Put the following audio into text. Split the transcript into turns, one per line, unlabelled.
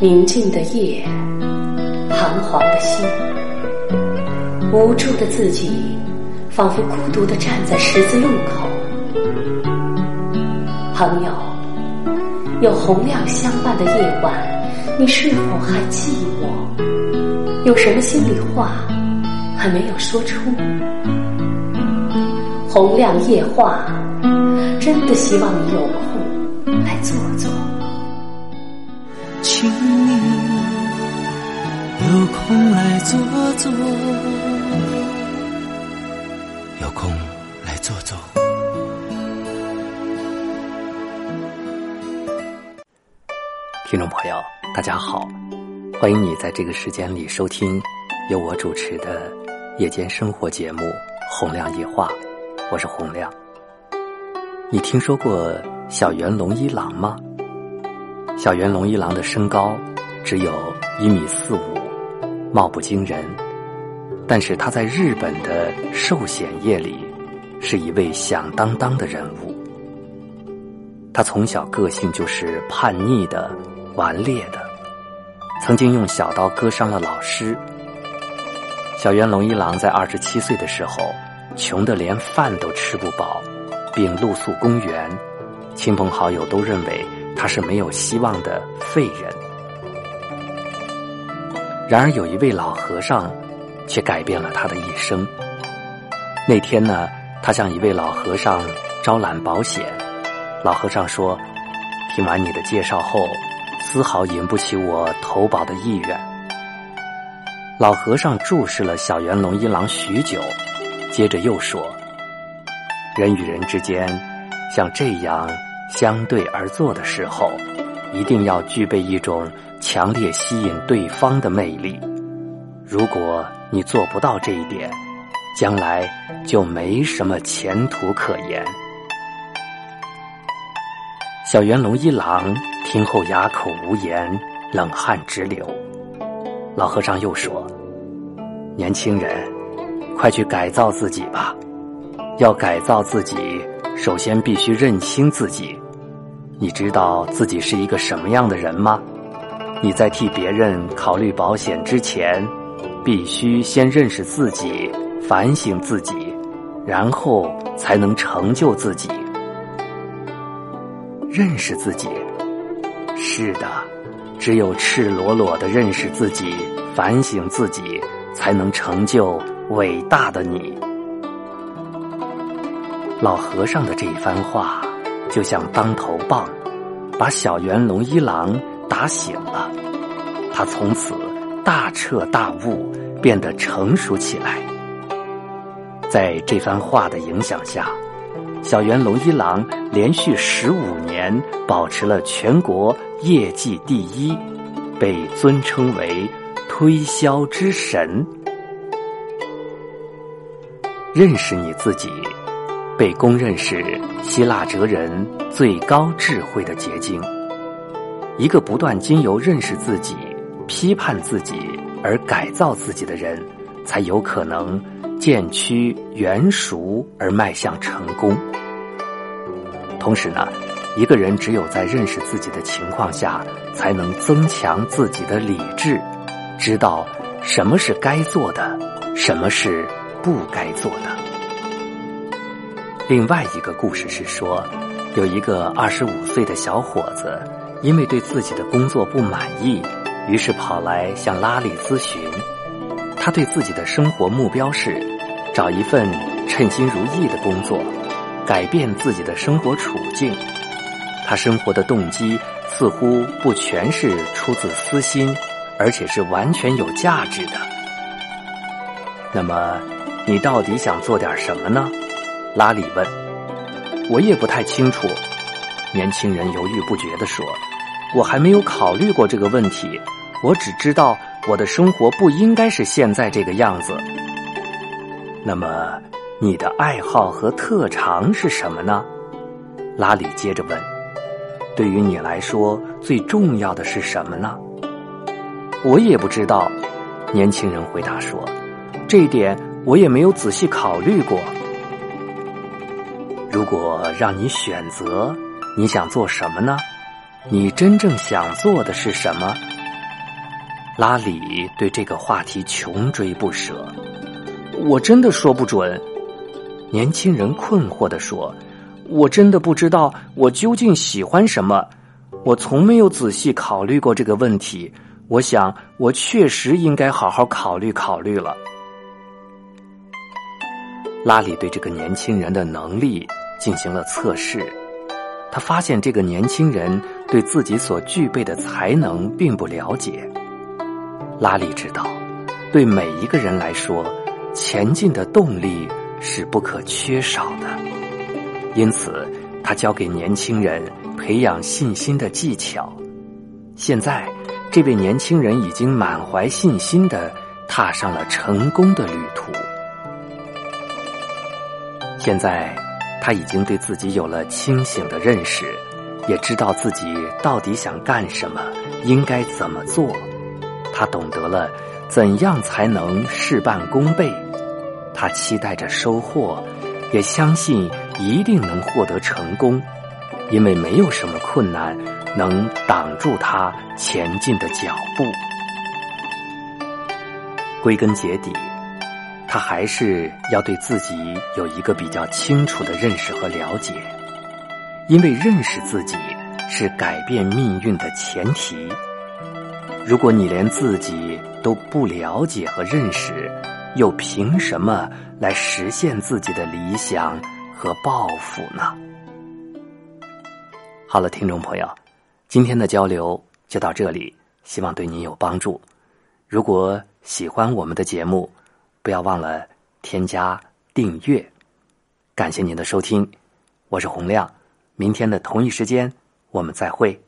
宁静的夜，彷徨的心，无助的自己，仿佛孤独的站在十字路口。朋友，有洪亮相伴的夜晚，你是否还寂寞？有什么心里话还没有说出？洪亮夜话，真的希望你有空来坐坐。
请你有空来坐坐，有空来坐坐。
听众朋友，大家好，欢迎你在这个时间里收听由我主持的夜间生活节目《洪亮夜话》，我是洪亮。你听说过小圆龙一郎吗？小圆龙一郎的身高只有一米四五，貌不惊人，但是他在日本的寿险业里是一位响当当的人物。他从小个性就是叛逆的、顽劣的，曾经用小刀割伤了老师。小圆龙一郎在二十七岁的时候，穷得连饭都吃不饱，并露宿公园，亲朋好友都认为。他是没有希望的废人。然而有一位老和尚，却改变了他的一生。那天呢，他向一位老和尚招揽保险，老和尚说：“听完你的介绍后，丝毫引不起我投保的意愿。”老和尚注视了小圆龙一郎许久，接着又说：“人与人之间，像这样。”相对而坐的时候，一定要具备一种强烈吸引对方的魅力。如果你做不到这一点，将来就没什么前途可言。小圆龙一郎听后哑口无言，冷汗直流。老和尚又说：“年轻人，快去改造自己吧。要改造自己。”首先必须认清自己，你知道自己是一个什么样的人吗？你在替别人考虑保险之前，必须先认识自己，反省自己，然后才能成就自己。认识自己，是的，只有赤裸裸的认识自己，反省自己，才能成就伟大的你。老和尚的这一番话，就像当头棒，把小圆龙一郎打醒了。他从此大彻大悟，变得成熟起来。在这番话的影响下，小圆龙一郎连续十五年保持了全国业绩第一，被尊称为推销之神。认识你自己。被公认是希腊哲人最高智慧的结晶。一个不断经由认识自己、批判自己而改造自己的人，才有可能渐趋圆熟而迈向成功。同时呢，一个人只有在认识自己的情况下，才能增强自己的理智，知道什么是该做的，什么是不该做的。另外一个故事是说，有一个二十五岁的小伙子，因为对自己的工作不满意，于是跑来向拉里咨询。他对自己的生活目标是找一份称心如意的工作，改变自己的生活处境。他生活的动机似乎不全是出自私心，而且是完全有价值的。那么，你到底想做点什么呢？拉里问：“我也不太清楚。”年轻人犹豫不决地说：“我还没有考虑过这个问题。我只知道我的生活不应该是现在这个样子。”那么，你的爱好和特长是什么呢？拉里接着问：“对于你来说，最重要的是什么呢？”我也不知道。年轻人回答说：“这一点我也没有仔细考虑过。”如果让你选择，你想做什么呢？你真正想做的是什么？拉里对这个话题穷追不舍。我真的说不准。年轻人困惑地说：“我真的不知道我究竟喜欢什么。我从没有仔细考虑过这个问题。我想，我确实应该好好考虑考虑了。”拉里对这个年轻人的能力进行了测试。他发现这个年轻人对自己所具备的才能并不了解。拉里知道，对每一个人来说，前进的动力是不可缺少的。因此，他教给年轻人培养信心的技巧。现在，这位年轻人已经满怀信心的踏上了成功的旅途。现在。他已经对自己有了清醒的认识，也知道自己到底想干什么，应该怎么做。他懂得了怎样才能事半功倍。他期待着收获，也相信一定能获得成功，因为没有什么困难能挡住他前进的脚步。归根结底。他还是要对自己有一个比较清楚的认识和了解，因为认识自己是改变命运的前提。如果你连自己都不了解和认识，又凭什么来实现自己的理想和抱负呢？好了，听众朋友，今天的交流就到这里，希望对您有帮助。如果喜欢我们的节目，不要忘了添加订阅，感谢您的收听，我是洪亮，明天的同一时间我们再会。